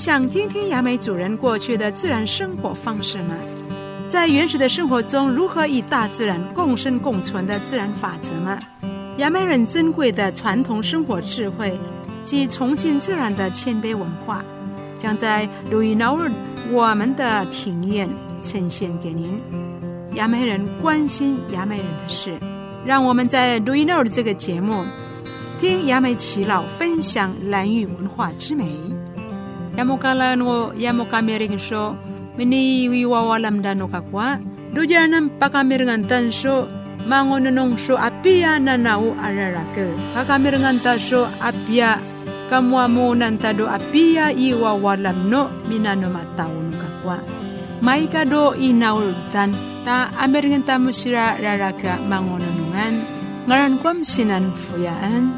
想听听雅美主人过去的自然生活方式吗？在原始的生活中，如何与大自然共生共存的自然法则吗？雅美人珍贵的传统生活智慧及崇敬自然的谦卑文化，将在路易闹日我们的庭院呈现给您。雅美人关心雅美人的事，让我们在路易闹日这个节目，听雅美耆老分享兰屿文化之美。yamukalano yamukameringsho mini wiwawalamdanoka kwa dujana mpakamirngantansho mangononongsho apia nanau ararake. Pakamirngantasho apia kamuamu kamuamunantado apia iwawalamno minano mataunuka kwa maika do inaultan ta amirngantamusira raraka mangononungan ngaran kwam sinan fuyaan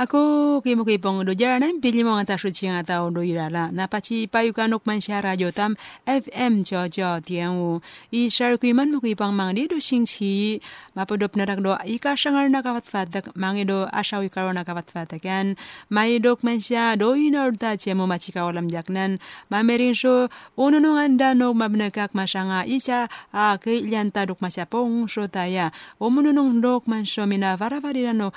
Ako kimo kay pong do jaranan pili mo nga taso chiang atao do irala na pachi payukanok man siya radio tam FM jo jo tiang i share kuy man mo kuy pang mang do sing chi mapodop na do ika sangar na kawat fatak mangi do asawi karo na kawat fatakan mai dok man siya do inor ta che mo machika walam jaknan mamerin so uno no anda no mabnakak masanga icha a kay lianta dok masya pong so taya umuno nong dok man so mina varavarira no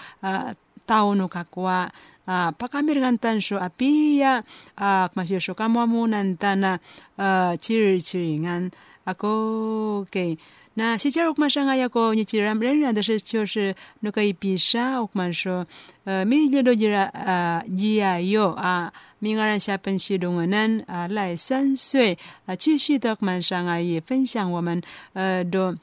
tao no kakwa uh, pakamiringan tan so apia uh, kmasyo so kamwamunan tana uh, chiri chiringan ako okay 那西加奥克上啊，要个你既然仍然的是就是那个一比啥，奥克说，呃，米列多吉拉啊，伊啊有啊，明儿下本西东文呢啊，来三岁啊，继续的奥克上啊，也分享我们呃的。nu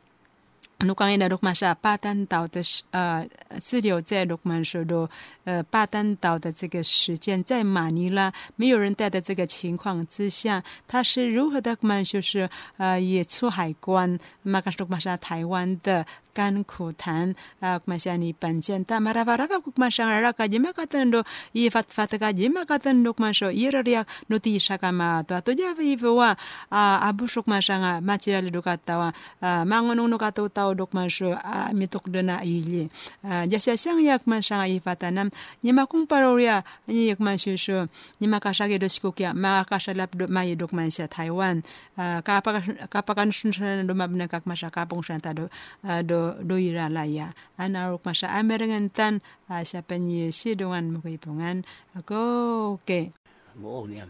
kang ina dok masha patan tao de 呃滞留在洛曼说的呃巴丹岛的这个时间，在马尼拉没有人带的这个情况之下，他是如何的曼？就是呃也出海关，马卡说马沙台湾的 甘苦谈啊，马上你本见但马拉巴拉巴古马上拉卡吉马卡登多伊法法特卡吉马卡登多马说伊热利亚诺蒂沙卡马多多加维夫哇啊阿布说马上啊马吉拉里多卡塔哇啊马ngono no kato tao dok masho a mitok dona ili jasa sang yak man sang ifatanam nyima kung paroria nyi yak man shusho nyima kasage do sikokia ma kasalap do mai dok man sa Taiwan kapa kapa kan sunsan do mabna kak masa kapong santa do do do ira laya anarok masa amerengan tan sa penyi sidongan mo kaipungan ako okay mo niya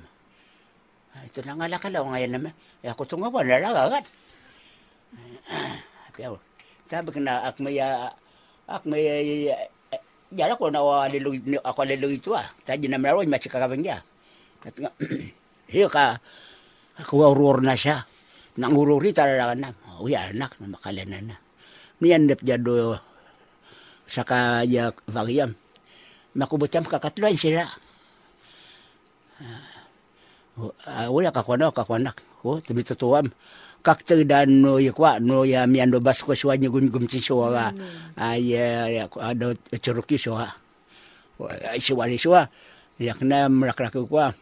ito na nga lakalaw ngayon naman ako tunga ba nalagagat sabi ko na ak may ak may jara ko na alilu ako alilu itu ah tadi na maro ma chika kabang ya hiyo ka ako urur na siya nang ururi tara na uy anak na makalana na niyan dep jado saka ya variam makubutam kakatluan sila uh, wala kakwana kakwanak oh tabi tutuam. Kakter dan no ya kwa no ya mi ando bas ko swanya gum gum ci soa ay ya ada ceruki soa ay siwari soa ya kena merak-rak kwa.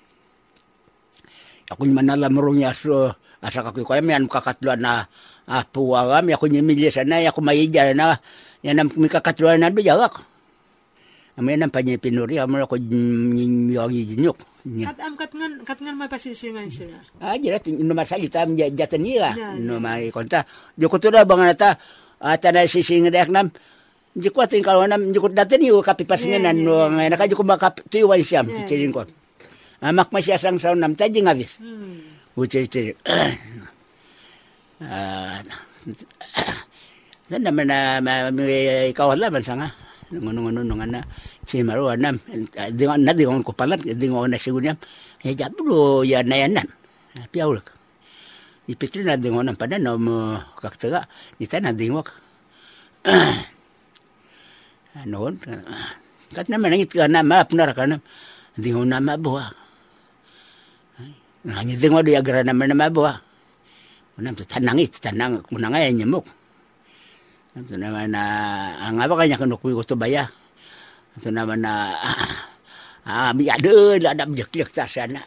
Aku manala merunya so asa kaku ko mi an kakatluan na apu awam ya nyimili sana ya ku maija na ya nam mi kakatluan na do jawak Amin ang panyipinuri, amara ko yung jinyok. Kat am kat ngan kat ngan may pasisiringan sila. Ah, jira no masalita am jatan niya. No may konta. Joko to da bang nata ata na sising dek nam. Jiko ating kalau nam jiko datan niyo kapipasingan nan no ngay naka jiko makap tuyo wan ciring ko. Amak masya sang saun nam taji ngabis. Ucir ciring. Ah, dan naman na may kawalan man sanga. ngono-ngono ngana chimaro anam dengan na dengan ko palat dengan na sigunya ya jabro ya nayanan piaul ipitri na dengan nam pada no mo kaktaga ita na dingwak non kat na manangit ka na map na kana dengan na mabwa hanya dengan dia gara na mana mabwa Unam tu tanangit tanang kunangay nyamuk ito naman na ang apa kanya kanu kuy ko baya. Ito naman na ah mi ada la dam jek jek ta sana.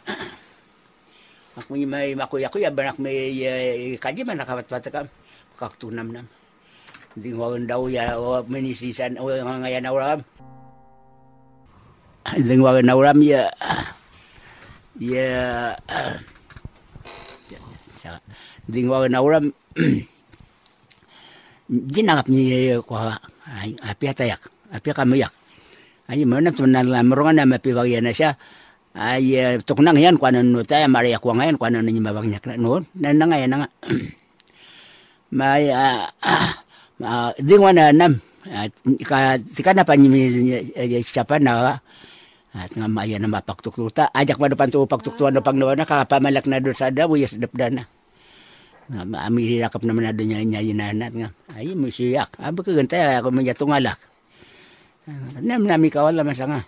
Ak may may makuya kuya banak uh, kaji man nakawat wata kam. Kak tunam nam. Ding wawan daw ya o ngayan awram. Ding wawan awram ya ya ding wawan awram jinangap ni kwa api atayak api kamayak ay mana tunan la merongan na mapi na siya ay tuknang yan kwa nan nuta maria kwa ngayon kwa nan nyima bang nyak no nan nga yan nga may ding wana nam ka sikana pa nyimi siapa na at nga maya na mapaktuktuta ajak pa depan tu paktuktuan pang na kakapamalak na doon sa daw yes dapdana nga ami rakap naman na doon niya yinanat nga ay mo siyak aba ka gantay ako man yatong alak. Nam nami kawala masanga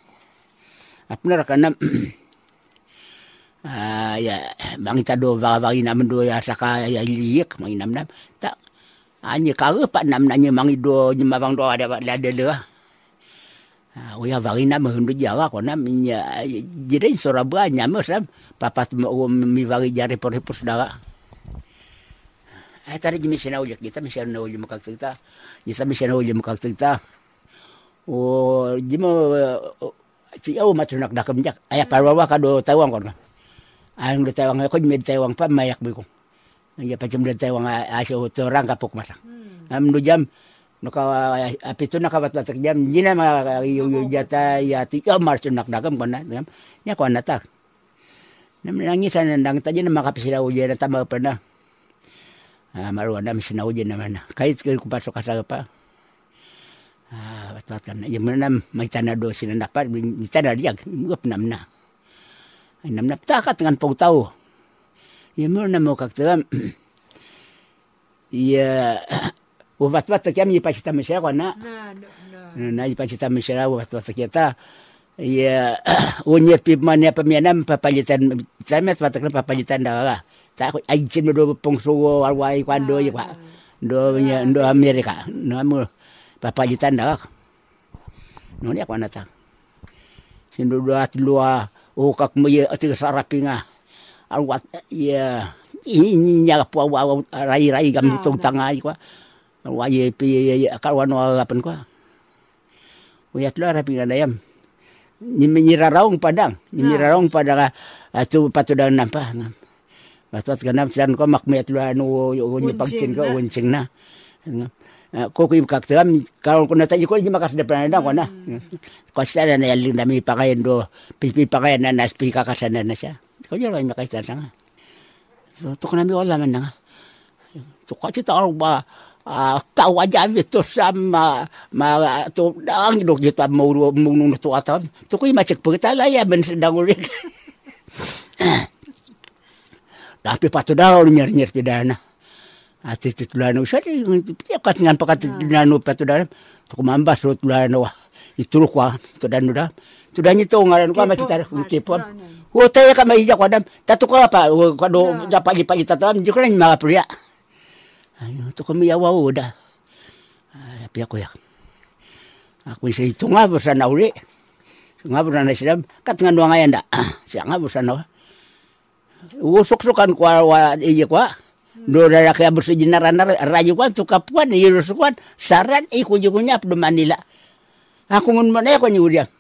apnar kanam ah ya mangita do va ina mendo ya saka ya liik manginam nam ta anye kawe pa nam nanye mangi do nyima bang do ada ada de Ah, ya varina me hundu jawa kona minya jadi sorabua nyame sam papat mi vari jari por hipus dawa ay tari jimi sina ujak kita mi sina ujak mukak kita kita mi sina ujak mukak kita o jimo si au matunak dakam jak. Aya parwawa kado tawang kon ang do tawang ko mi tawang pa mayak bi ko. Ya pacem do tawang to rang kapok masak am do jam Nuka apito nakawat watak jam jina ma yu jata ya tiga mars nak dagam kona ngam nya kona tak. Nam nangis nandang taja na makapisila uja na tama pa na. Ah maru anda misina uja na mana. Kait ke ku pasok kasa pa. Ah wat kan ya mana mai tana do sina dapat ni tana dia ngup nam na. Nam na takat dengan pau tau. Ya mana mo kakteram. Ya wat wat kiam ni pacita mesera kona. Na i pacita mesera wat wat kita. Ya unye pi mane pemianam papalitan samet wat kan papalitan dah. Ta ai chin do pongso warwai kwando ya kwa. Do do Amerika. No amu papalitan dah. No ni kwa nata. Sin do at lua o kak mo ya ati sarapinga. Alwat ya ini nya po rai rai gam tung tangai kwa wa ye pi akar wano apan ko uyat lo rapi ngandayam ni menyira raung padang. Ni menyira raung padang atu patu dan nampa Batot kana san ko makmet lo anu yo ni pagcin ko uncing na ko ko kak tam kalau ko nataji ko ni makas depan na ko na ko sa na yaling dami pakayan do pipi pakayan na nas pi kakasana na siya ko yo lang makas sana so to ko na mi wala man na to ko ta ba uh, tau aja itu sama ma tu dang dok gitu mau mau nung tu atam tu kui macek pegeta ya ben sedang ulik tapi patu dah nyer nyer pidana. Ati titulano sa dia kat ngan pakat titulano patu dah tu mambas ro tulano itu kwa tu dan udah tu dan itu ngaran kwa macet tarik tipon wo taya ka mai ja kwadam tatu ko apa? Kado dapat lipat tatam jukran mga pria Ayo, to kami yawa udah. Ay, api ako ya. Ako isa ito nga, basta na uli. Nga basta na siya, kat nga doang ngayon da. Siya Usok-sukan kwa, wa, iya kwa. Do dara kaya basta jinaran na rayo kwa, tukapuan, irusukan, saran, ikujukunya, do Manila. Ako ngun mana ako ni uliang.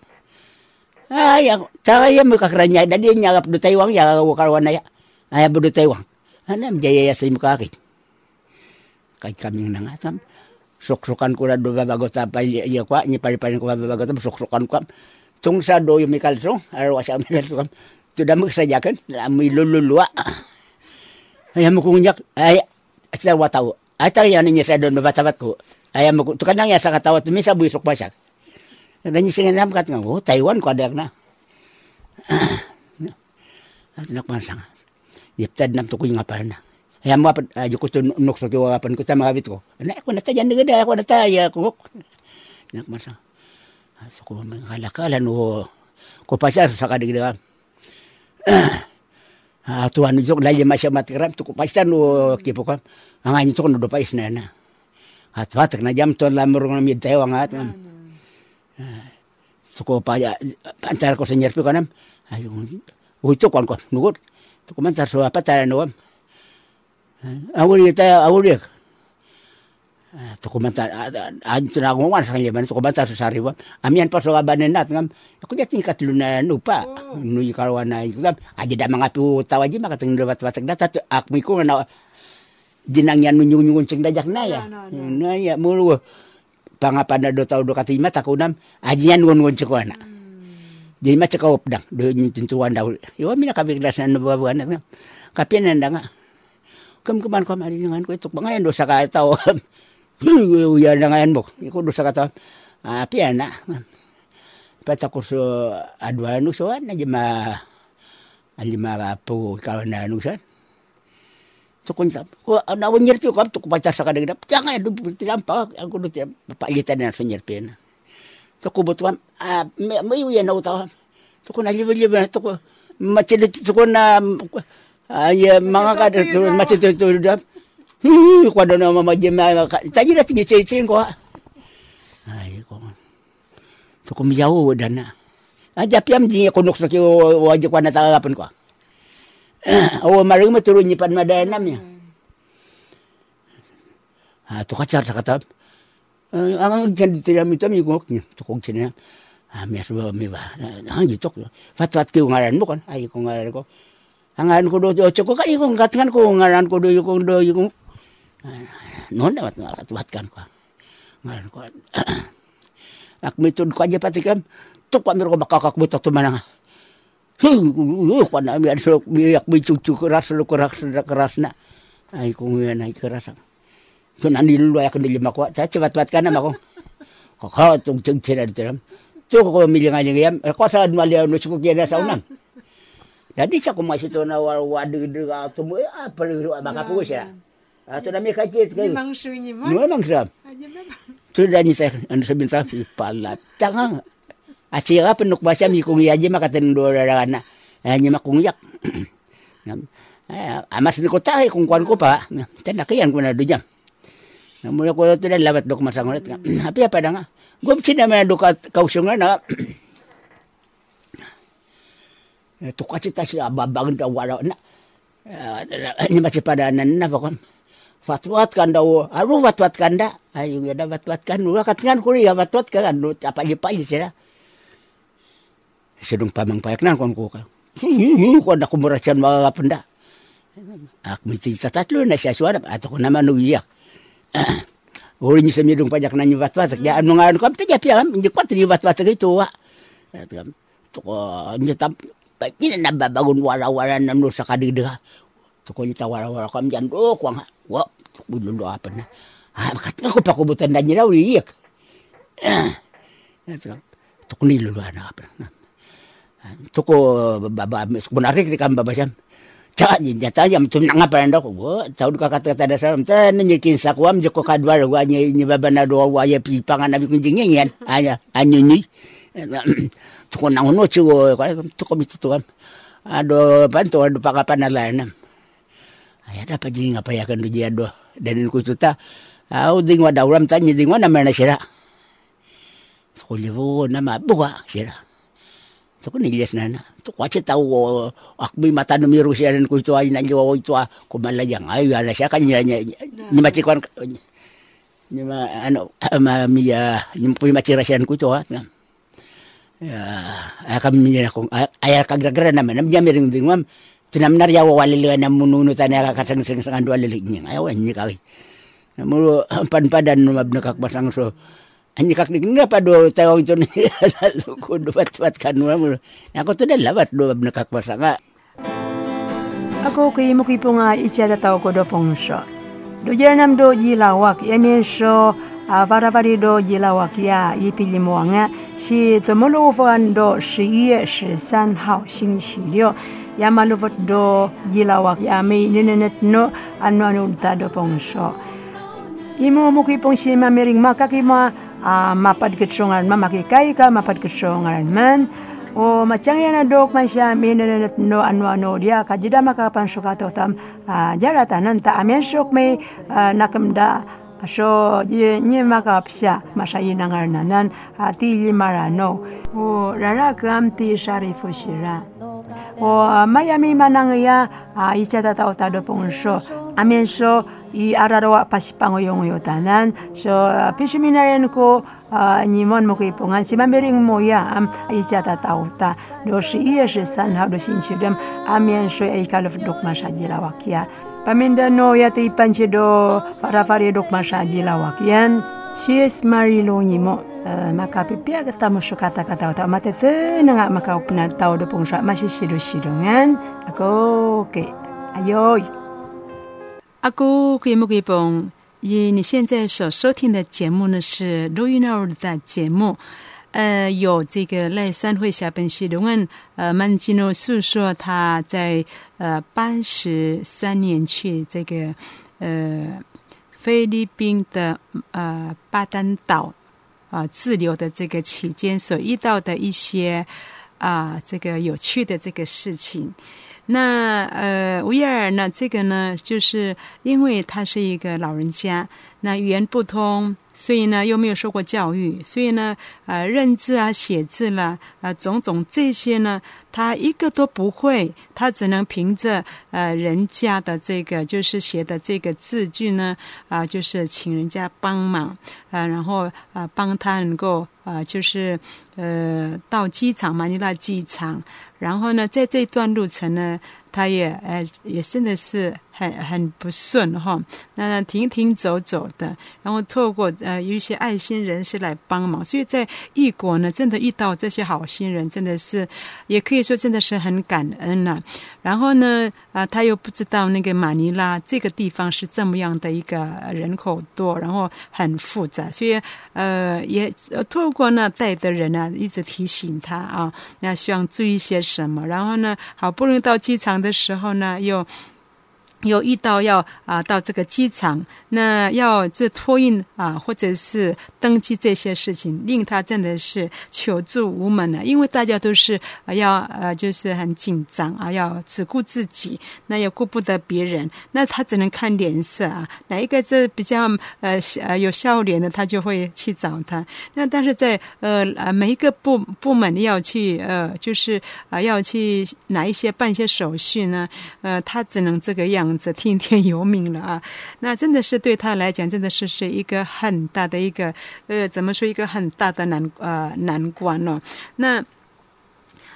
Ay, ako, tsaka yan mo kakranya, dadi nyagap do Taiwan, ya wakarwan na ya. Ay, do Taiwan. Ano, jaya sa imo kakit kay kaming nangatam suksukan ko na do babago ta pa iya kwa ni pari pari ko babago ta suksukan ko tung sa do yung mikalso araw sa mikalso to damag sa jakan amoy lululwa ay mo kung nyak ay sa wataw ay tar yan niya sa doon mabatabat ko ay mo to kanang ya sa katawat mi sa buisok basak dan sing nam kat nga oh Taiwan ko adak na at nakmasang yiptad nam to ko nga pa na ya mo apan ajo ko tunok sa kiwa apan ko sa mga bit ko ana ko nata jan gada ako nata ya ko nak masa so ko man kalakalan ko pasar sa ah tuan jok lagi masya matram tu ko pasar no kipo ko ang anyo to no do pais na na at wat na jam to lamur ng mid tayo ang at so ko pa pancar ko sa nyerpi ko nam ayun Uito kon kon nugot Tukumantar so apa tara no. Awul kita awul dia. Tukumantar an tuna ngwan sang yeman tukumantar so sari wa. Amian pa so abanen nat ngam. Aku dia tingkat luna nupa. Nui karwana itu kan. Aja dah mangatu tawaji maka teng debat batak data tu ak miku na jinang yan nyung nyung ceng dajak na ya. Na ya mulu pangapan do tau do katima takunam ajian ngun ngun cekwana. Jadi macam kau pedang, dia tentuan dahulu. Yo mina kabik dasan anak ngam. Kapian nanda nga. Kem keman kom ari dengan ko ituk bangayan dosa ka tao. Ya dengan bok. Iku dosa ka tao. Ah pian na. Pata ko so adwa nu so na jema alima po kawan na nu san. Tukun sap. Ko na wonyer pi ko tuk pacar sa kadang Jangan du tilampa aku du tiap pagitan na sonyer pi na. Tuku butuan ah me me ya na utaw. Tuku na live live na tuku macam tuku na ay mga kada tu macam tu tu dah. Hi ko ada nama majema tadi dah tinggi cecing ko. Ay ko. Tuku mijau dana. Aja piam di kunuk sakit wajib ko na tagapan ko. Awo marung maturun ni pan madanam ya. Ah tu kacar sakatap. ang jan tira mi tam yugok ni to kong china a mi asu mi ba ang gi tok fatwat ki ngaran mo kan ai ko ngaran ko angan ko do ko ka ko ngatkan ko ngaran ko do yu ko do yu non dapat ngatwat kan ko ngaran ko ak mi tun ko aja patikam tok pa mi ko makakak butak to manang ko na mi asu mi yak mi cucu keras lu keras keras na ai ko ngan ai keras so nandi lu ya kendili mako cha cepat cepat kana mako ko ha tung chung chira tiram tu ko mi nga ngam ko sa dua lia no suku kena sa unam jadi sa ko masih to na wadu de ga to mo apa lu baka pu ya atau nami kacit kan Memang sunyi mo. memang sam Aja memang. tu dah ni saya anu sabin sa pala tanga Acira penuk basa mi kung yaje makaten do rarana hanya makung yak amas ni ko tahi kung kwan ko pa tan nakiyan ko na do jam Mula ko tu dah lawat dok masang ulit nga. Tapi apa dah nga? Gue mesti nama dok kausung na. Tu kaci tas babang dah wala na. Ini masih pada nan na fakon. Fatwat kan daw, aru fatwat kan da. Ayo ya da fatwat kan. Ula katingan ko ya fatwat kan. Apa je pa sira. Sedung pamang payak nan kon ko ka. Ko da kumurasan mga kapenda. Ak miti tatlo na siya suara atau ko naman uyak. Uri ni semi dong pajak nanya wat wat ya anu ngan kam tanya pia kam ni kwat ni wat wat gitu wa. To ko nyetam ini nambah bangun wara-wara. To ko nyita wara-wara kam jan do kwang wa bulu do apa na. Ah makat ko pa ko butan dan nyira uri yak. To ko ni lulu ana apa. To ko baba sebenarnya kita kam babasam. Cak ni jata jam tu nak apa anda ko tau duka kata kata dasar ta ni kinsa ko am joko kadwar wa ni ni baba na do wa ya pi pangan abi kunjing yen aya anyu ni tu ko nang no chu ko tu ko mitu tuan ado panto ado pakapan na lan aya da pa jing apa ya kan du do. Dan ku tu ta au ding wa dauram ta ni ding wa na mana sira ko levo na mabuwa sira tu ko nilis na na. Tu kwache tau o akbi mata no miru siya ko ito ay nanjo ito ko malayang ay ala siya kanya nya ni machikwan ni ma ano ma miya ni pu machira siya ko ito ya ay kami niya ko ay kagragra naman nam jami ring dingwam tinamnar ya walili na mununu tanya kakasang sing sang dua lilik niya ay wan ni kawi namulo panpadan no mabnakak basang so Anyi kak nga pa do tayo ito ni ko do bat bat kanwa mo. Ako to na labat do nakak masanga. Ako kay mo kipo nga itya da tao ko do pong sho. Do jira nam do jilawak ya men sho a varabari do jilawak ya ipili mo nga si tomolo fan do 十一月十三号星期六。 ya maluvot do jilawak ya may ninenet no ano ano ta do pong sho. Imo mo kipong si mamiring makakima uh, mapad kitsongan ma makikay ka mapad kitsongan man. O macang yan adok man siya minanat no ano ano dia kajida makapan sukato tam uh, jaratanan ta amen sok may uh, nakamda so ye nye makapsya masayi nangarnanan ati limarano o rarakam ti sharifu shira 我玛雅米玛那个呀啊，一家的到大的朋友说，阿面说。i ararawa pasipango yung yo tanan so uh, pisuminaran ko uh, nimon mo kipungan si mamiring mo ya am ichata tauta do shi iya shi san ha do sin chidam amien so ai kalof dok masajila wakia paminda no ya te panche do para fare dok masajila wakian si es marilo nimo Maka pipia kata musuh kata-kata otak mata tu nengak maka upna tahu do pungsha masih sido sidongan aku oke okay. ayo 阿姑可以不可以帮？以你现在所收听的节目呢是录音那的节目，呃，有这个赖三会下本西的问，呃，曼吉诺诉说他在呃八十三年去这个呃菲律宾的呃巴丹岛啊滞留的这个期间所遇到的一些啊这个有趣的这个事情。那呃，维尔呢？这个呢，就是因为他是一个老人家，那语言不通，所以呢又没有受过教育，所以呢，呃，认字啊、写字啦，啊，种种这些呢，他一个都不会，他只能凭着呃人家的这个就是写的这个字句呢，啊，就是请人家帮忙啊，然后啊帮他能够啊，就是呃到机场马尼拉机场。然后呢，在这段路程呢，他也呃也真的是。很很不顺哈，那停停走走的，然后透过呃有一些爱心人士来帮忙，所以在异国呢，真的遇到这些好心人，真的是也可以说真的是很感恩了。然后呢，啊，他又不知道那个马尼拉这个地方是这么样的一个人口多，然后很复杂，所以呃也透过那带的人呢，一直提醒他啊，那希望注意些什么。然后呢，好不容易到机场的时候呢，又。有遇到要啊到这个机场，那要这托运啊或者是登记这些事情，令他真的是求助无门了。因为大家都是要呃就是很紧张啊，要只顾自己，那也顾不得别人，那他只能看脸色啊，哪一个这比较呃呃有笑脸的，他就会去找他。那但是在呃呃每一个部部门要去呃就是啊要去拿一些办一些手续呢，呃他只能这个样。这听天由命了啊！那真的是对他来讲，真的是是一个很大的一个呃，怎么说一个很大的难呃难关了。那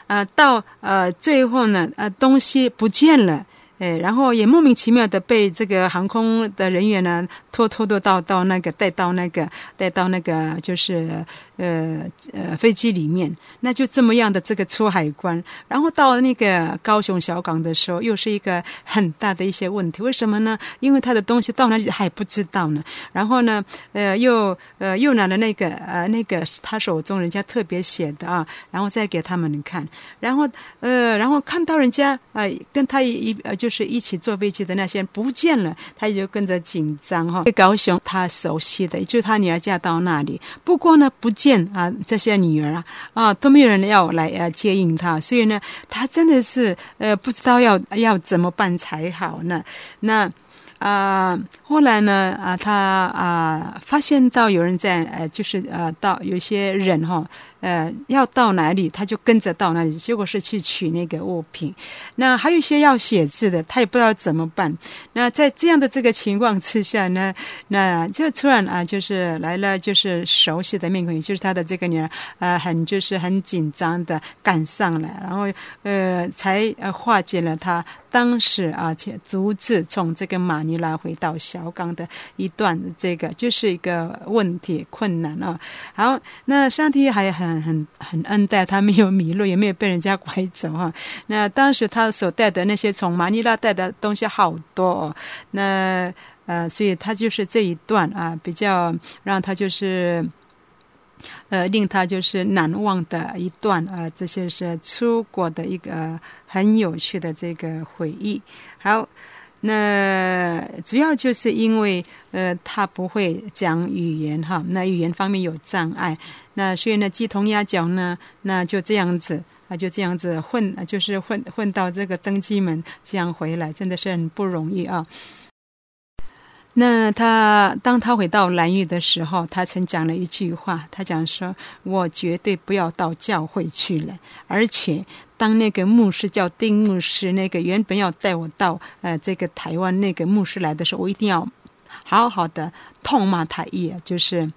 呃到呃最后呢，呃东西不见了。哎，然后也莫名其妙的被这个航空的人员呢拖拖拖到到那个带到那个带到那个就是呃呃飞机里面，那就这么样的这个出海关，然后到那个高雄小港的时候，又是一个很大的一些问题。为什么呢？因为他的东西到哪里还不知道呢。然后呢，呃，又呃又拿了那个呃那个他手中人家特别写的啊，然后再给他们看，然后呃然后看到人家啊跟他一呃就。就是一起坐飞机的那些人不见了，他也就跟着紧张哈。高雄他熟悉的，就他女儿嫁到那里，不过呢不见啊这些女儿啊啊都没有人要来啊接应他，所以呢他真的是呃不知道要要怎么办才好呢。那啊后来呢啊他啊发现到有人在呃就是呃到有些人哈。呃，要到哪里，他就跟着到哪里。结果是去取那个物品。那还有一些要写字的，他也不知道怎么办。那在这样的这个情况之下呢，那就突然啊，就是来了，就是熟悉的面孔，就是他的这个女儿，呃，很就是很紧张的赶上来，然后呃，才呃化解了他当时啊，且独自从这个马尼拉回到小港的一段这个就是一个问题困难啊。好，那上帝还很。很很很恩待他，没有迷路，也没有被人家拐走哈。那当时他所带的那些从马尼拉带的东西好多，哦，那呃，所以他就是这一段啊，比较让他就是呃令他就是难忘的一段啊，这些是出国的一个很有趣的这个回忆。好。那主要就是因为呃，他不会讲语言哈，那语言方面有障碍，那所以呢，鸡同鸭讲呢，那就这样子啊，就这样子混，就是混混到这个登机门这样回来，真的是很不容易啊。那他当他回到蓝屿的时候，他曾讲了一句话，他讲说：“我绝对不要到教会去了，而且。”当那个牧师叫丁牧师，那个原本要带我到呃这个台湾那个牧师来的时候，我一定要好好的痛骂他一就是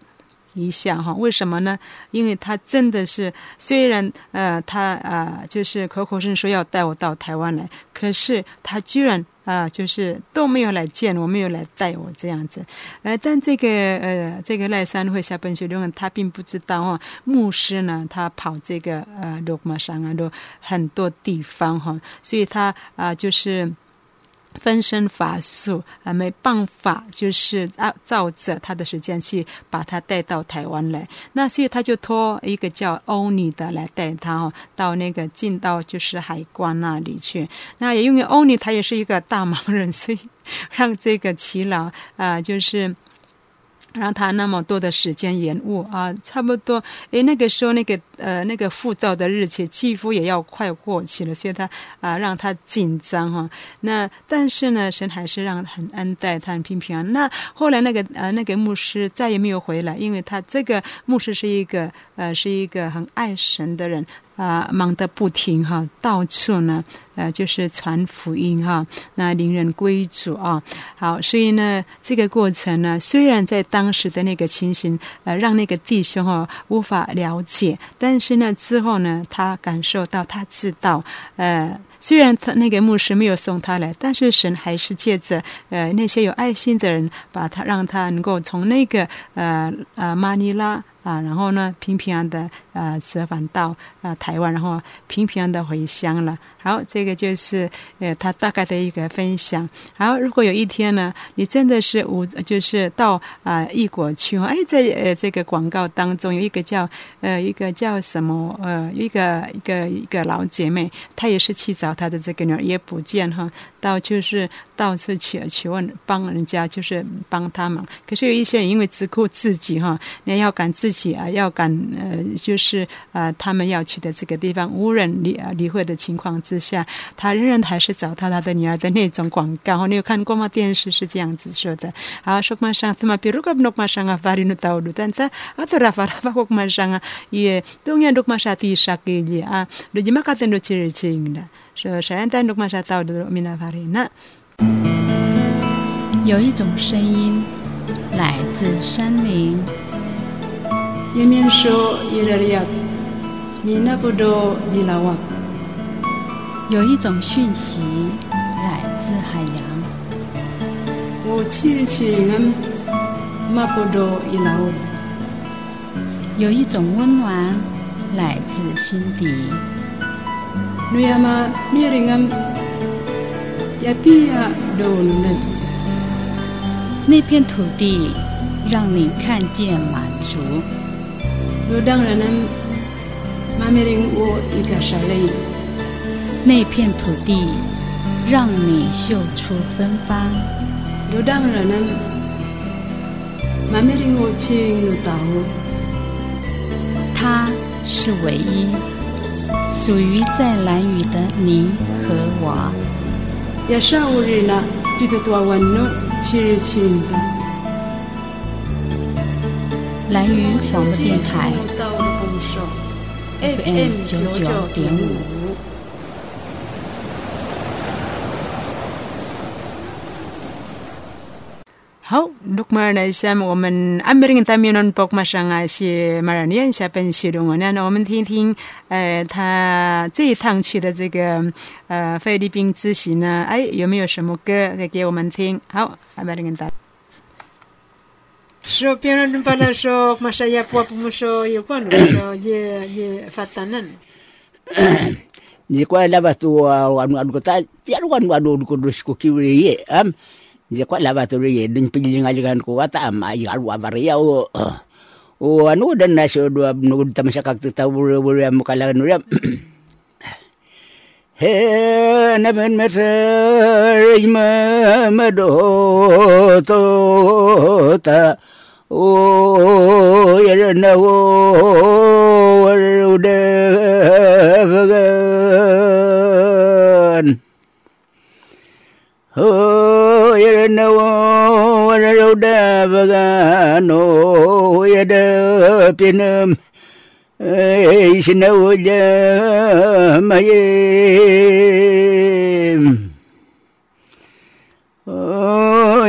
一下哈。为什么呢？因为他真的是虽然呃他啊就是口口声说要带我到台湾来，可是他居然。啊，就是都没有来见我，没有来带我这样子，呃，但这个呃，这个赖山会下本修论，他并不知道哈，牧师呢，他跑这个呃罗马山啊，都很多地方哈，所以他啊，就是。分身乏术啊，没办法，就是照，照着他的时间去把他带到台湾来。那所以他就托一个叫欧尼的来带他哦，到那个进到就是海关那里去。那也因为欧尼他也是一个大忙人，所以让这个齐老啊，就是。让他那么多的时间延误啊，差不多诶，那个时候那个呃那个护照的日期几乎也要快过期了，所以他啊让他紧张哈。那但是呢，神还是让很恩待他，很平平安。那后来那个呃那个牧师再也没有回来，因为他这个牧师是一个呃是一个很爱神的人。啊，忙得不停哈，到处呢，呃，就是传福音哈，那令人归主啊。好，所以呢，这个过程呢，虽然在当时的那个情形，呃，让那个弟兄哈无法了解，但是呢，之后呢，他感受到，他知道，呃，虽然他那个牧师没有送他来，但是神还是借着呃那些有爱心的人，把他让他能够从那个呃呃马尼拉。啊，然后呢，平平安的呃折返到呃台湾，然后平平安的回乡了。好，这个就是呃他大概的一个分享。好，如果有一天呢，你真的是无就是到啊异国去，哎，在呃这个广告当中有一个叫呃一个叫什么呃一个一个一个老姐妹，她也是去找她的这个女儿也不见哈，到就是到处去去问帮人家就是帮他忙。可是有一些人因为只顾自己哈，你要赶自己啊，要赶呃就是是啊他们要去的这个地方无人理理会的情况。之下，他仍然还是找到他的女儿的那种广告。你有看过吗？电视是这样子说的。啊，说马上他妈比如个诺马上啊，法律诺道路，但他啊，都拉法拉法国马上啊，也东亚诺马上提沙给你啊，罗吉马卡登罗切尔清的，说谁但诺马上道路米那法瑞那。有一种声音来自山林。延绵说意大利亚米纳伯多吉拉洼有一种讯息来自海洋。我去请人马伯多伊拉有一种温暖来自心底。瑞亚马灭里安亚比亚多尼那片土地让你看见满足。有当然能妈咪的我一个手里那片土地让你秀出芬芳。有当然能妈咪的我去又到。它是唯一属于在蓝雨的你和我。要上我日呢记得多问路去日去的。蓝雨广播电台，FM 九九点五。好，Lukman 来下我们安边他们呢，包括上啊些马来人下边西龙呢，那我们听听，呃，他这一趟去的这个呃菲律宾之行呢，哎，有没有什么歌可以给我们听？好，安边人他。so piano dum pala so masaya pua pumuso yo kwanu so je je fatanan je kwa lava tu uh, anu anu kota ti anu anu anu ko dus ko kiwe ye am. Je kwa lava tu ye dun piling aligan ko wata am ay aru avaria ya, o oh, uh. o oh, anu dan na so do nu tamasya kak tu tabu buru am kala nu ram ነብን መሰይ ta. ويرنه وردفغان ويرنه وردفغان ويدبتنم ايش نوجه ميم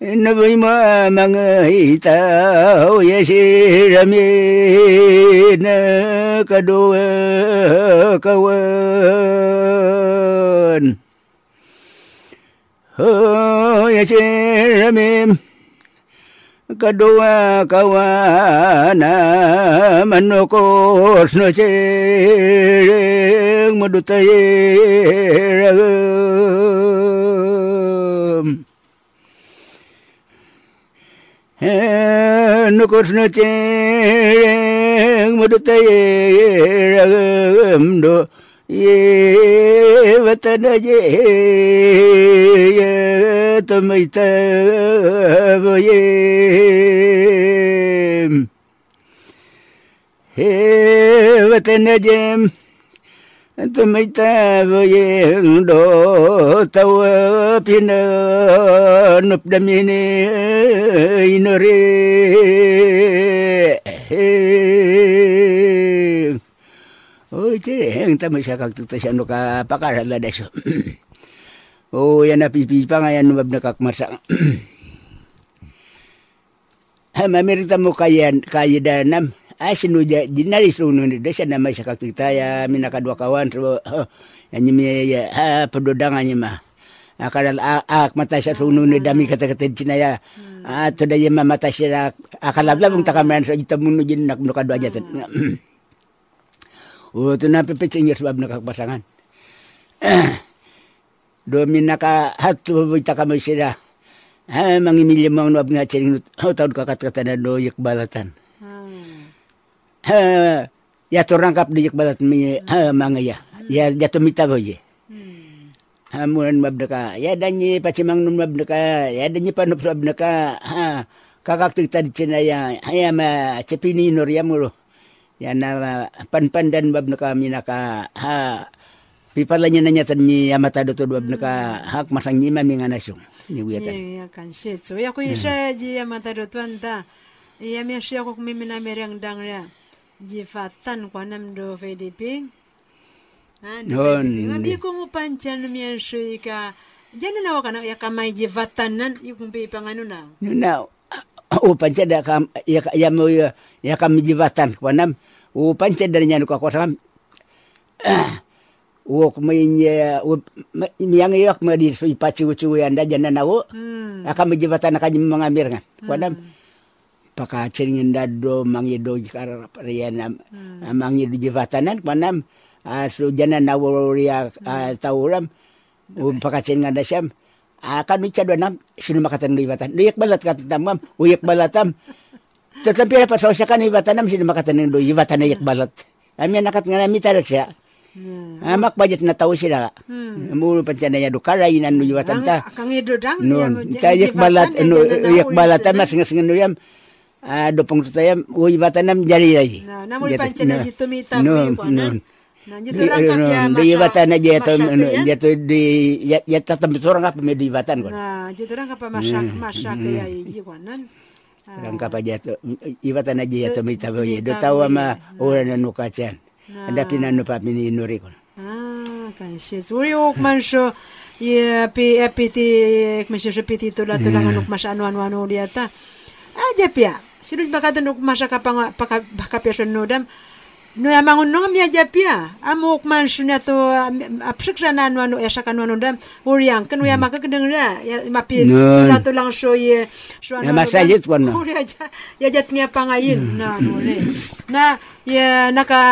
mơ mang ơi hết thứ năm năm nó vui mơ mang ơi tao ye si ra mi na ka do ka wan oh ye si ra mi kedua kawana manukos no cereng madutai ragam ንቁድንጭ ሙድጠየረምዶ የበጠነየ የተመይተበየ በጠነጀም jem tamaita ye do tawa pina nup damine inore Oh, cire heng ta masyakak tu tasya no ka pakara la deso. oh, yan na pipi pa ha, mamirita mo kayan, kaya danam. Ah, sinuja, dinari sunu ni desa na masyakak tu taya, minakadwa kawan, so, oh, yan yung ya, ha, padodangan niya ma. Akala ak mata sa sunu ni dami kata-kata Cina ya. Ah, to da yema mata siya akala blabong takaman sa itamuno jin nak kadwa jatan. Oh, tu na pepecingnya sebab nak pasangan. Do minaka hatu bita kami sira. Ha mangimilya mang nuab nga cering ho taud kakat kata do yak balatan ya to rangkap di balat mi mangaya ya. Ya jatuh mita boye hamuran hmm. mabdeka ya danyi pacimang nun mabdeka ya danyi panup mabdeka ha kakak kita tadi Cina ya. Ya ma cepini nur ya mulu. Ya na pan pan dan mabdeka minaka ha pipalanya nanya tanyi mata dotu mabdaka hak masangi maminganasung ni wiyatan ya, hmm. ya iya, iya, kan shetso ya kuisha hmm. ji mata dotu anda ya iya, miashia kukumimina mereng ya ya. Ji fatan kwa nam do Filipin. Ah, Non. Abi ko mo panchan mi shi ka. Jana na wakana ya kama ji fatanan ikumpi pangano na. Na o panca da kam ya ya ya jivatan kwanam dari nyanu ka kwasam o kuminya o miyang yok ma di sui pacu cu anda jana nawo Hmm. akam jivatan ka mengamir kan kwanam paka ceringin dado mangi do jikar pariyana mangi di jivatanan kwanam asu jana nawo ria tauram paka ceringin dasyam akan uca dua enam sinu makatan di ibatan uyak balat kata tamam uyak balatam. Tetapi apa sausakan ibatanam sinu makatan do ibatan uyak balat. Kami anak nga nami tarak siya amak budget na tahu sila. Mulu pancana do karainan do ibatan ta. Kang ido dang nun ta uyak balat no uyak balatam mas ngasngan do yam dopong tutaya woi oh, batanam jari raji. Na muli pancena jitu mita no, no. Iya, di batan aja anu, jatuh di ya, ya, jatuh tempat orang apa di batan kan? Nah jitu orang apa masak masak ya ini kanan. Orang apa jatuh hmm, hmm. ibatan aja jatuh mita boye. Ya. Do tahu ama orang yang nukacian. Anda pina nupa mini nuri kan? Ah kan sih. Woi ok manso. Ya pi pi ti masih sepi ti tulah tulangan ok mas hmm. anu anu anu. Aja pia. Sidus bakatan nuk masa kapang paka baka pia so nodam. No ya mangun nong mi aja pia. Amuk man so na to apsik sana anu anu ya anu anu dam. Uriang kan ya maka kedeng ra ya mapi Nun. tula tulang so ye so Ya, masajid pun, no. Ya jat nga pangayin na no re. Na ya naka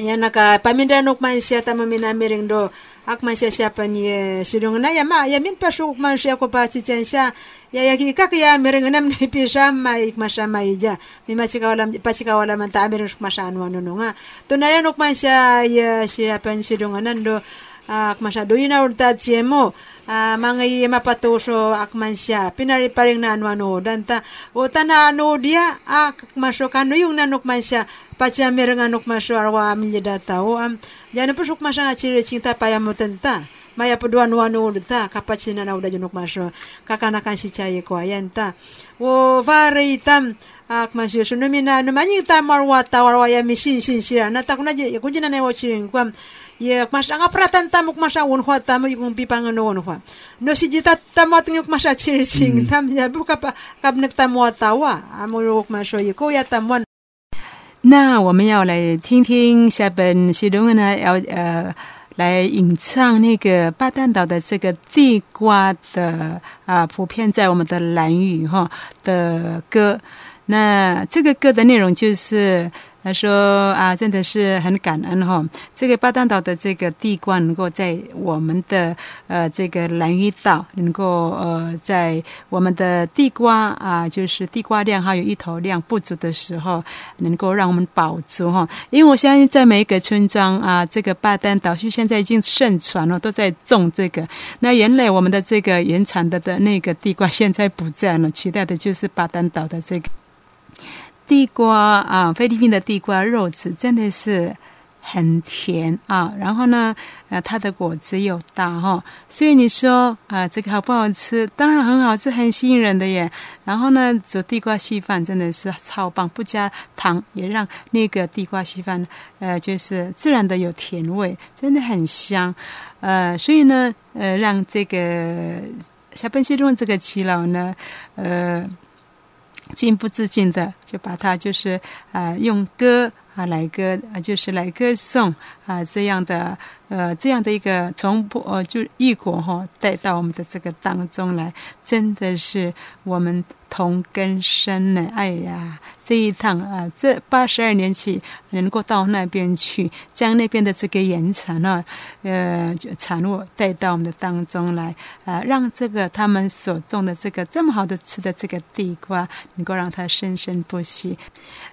Ya naka paminda nok man siya tama minamiring do ak man siya siya pa ni sidong na ya ma ya min pasuk man siya ko pa si siya ya ya ki kak ya miring nam ni pisha ma ik masha ma ija anu anu no nga. To na ya man siya siya do masyado yun na urta mo uh, mga i mapatuso akman siya pinari paring na ano ano dan ta o tana ano dia ak masyo kano yung nanok man siya pacha merang anok arwa minyada tao am jana pusuk masya nga ciri cinta payamo tenta. Maya pedua nuan urta kapacina na udah junuk masyo kakanakan si caye ko ayanta o vare itam ak masyo sunumi na numanyi tamar wata warwa ya misin sin sira na takuna je kujina na wo kwam ye mas anga pratan tamuk masa un hwa tamu yung pipang no un hwa no si jita tamu tinguk masa chir ching tam ya buka pa kabnek tamu tawa amuruk maso ye ko ya tamuan 那我们要来听听下本西东呢，要呃来吟唱那个巴旦岛的这个地瓜的啊、呃，普遍在我们的蓝语哈的歌。那这个歌的内容就是他说啊，真的是很感恩哈。这个巴丹岛的这个地瓜能够在我们的呃这个蓝屿岛，能够呃在我们的地瓜啊，就是地瓜量还有芋头量不足的时候，能够让我们保足哈。因为我相信在每一个村庄啊，这个巴丹岛区现在已经盛传了，都在种这个。那原来我们的这个原产的的那个地瓜现在不在了，取代的就是巴丹岛的这个。地瓜啊，菲律宾的地瓜肉质真的是很甜啊，然后呢，呃，它的果子又大哈，所以你说啊，这个好不好吃？当然很好吃，很吸引人的耶。然后呢，煮地瓜稀饭真的是超棒，不加糖也让那个地瓜稀饭呃，就是自然的有甜味，真的很香。呃，所以呢，呃，让这个小本西中这个耆老呢，呃。情不自禁的就把它就是啊用歌啊来歌啊就是来歌颂啊这样的呃这样的一个从不呃就异国哈带到我们的这个当中来，真的是我们。同根生呢？哎呀，这一趟啊，这八十二年起能够到那边去，将那边的这个原产啊，呃，产物带到我们的当中来啊，让这个他们所种的这个这么好的吃的这个地瓜，能够让它生生不息。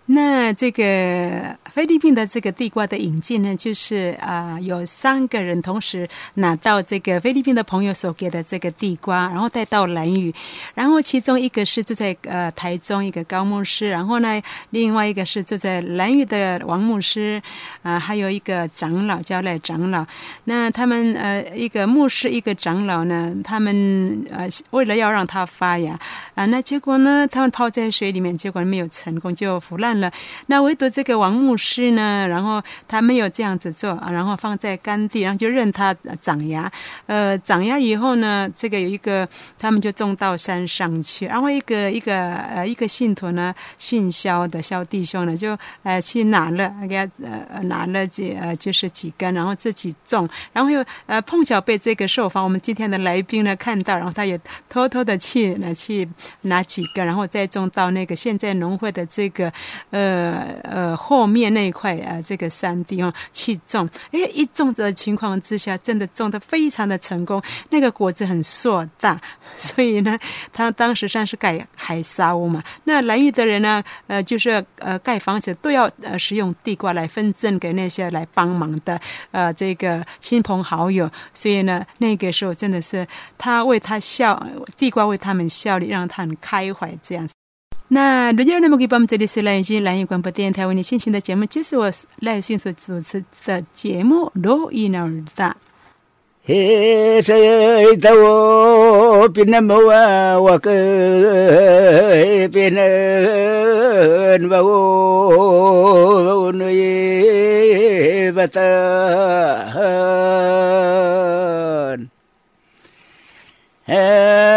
那这个菲律宾的这个地瓜的引进呢，就是啊，有三三个人同时拿到这个菲律宾的朋友所给的这个地瓜，然后带到兰屿，然后其中一个是。住在呃台中一个高牧师，然后呢，另外一个是住在兰屿的王牧师，啊，还有一个长老叫赖长老。那他们呃一个牧师一个长老呢，他们呃为了要让它发芽啊，那结果呢，他们泡在水里面，结果没有成功，就腐烂了。那唯独这个王牧师呢，然后他没有这样子做，啊然后放在干地，然后就任它长芽。呃，长芽以后呢，这个有一个他们就种到山上去，然后一个。一个呃一个信徒呢，姓肖的肖弟兄呢，就呃去拿了，给他呃拿了几呃就是几根，然后自己种，然后又呃碰巧被这个受访我们今天的来宾呢看到，然后他也偷偷的去呢去拿几根，然后再种到那个现在农会的这个呃呃后面那一块呃这个山地哦去种，哎一种的情况之下，真的种的非常的成功，那个果子很硕大，所以呢，他当时算是盖。海沙屋嘛，那蓝玉的人呢？呃，就是呃，盖房子都要呃，使用地瓜来分赠给那些来帮忙的呃，这个亲朋好友。所以呢，那个时候真的是他为他效，地瓜为他们效力，让他很开怀这样子。那如今那么给我们这里是蓝星蓝星广播电台为你进行的节目，就是我赖迅所主持的节目《罗伊纳尔达》。嘿，谁在我变那么啊？我个变那把我把我那也把他。嘿。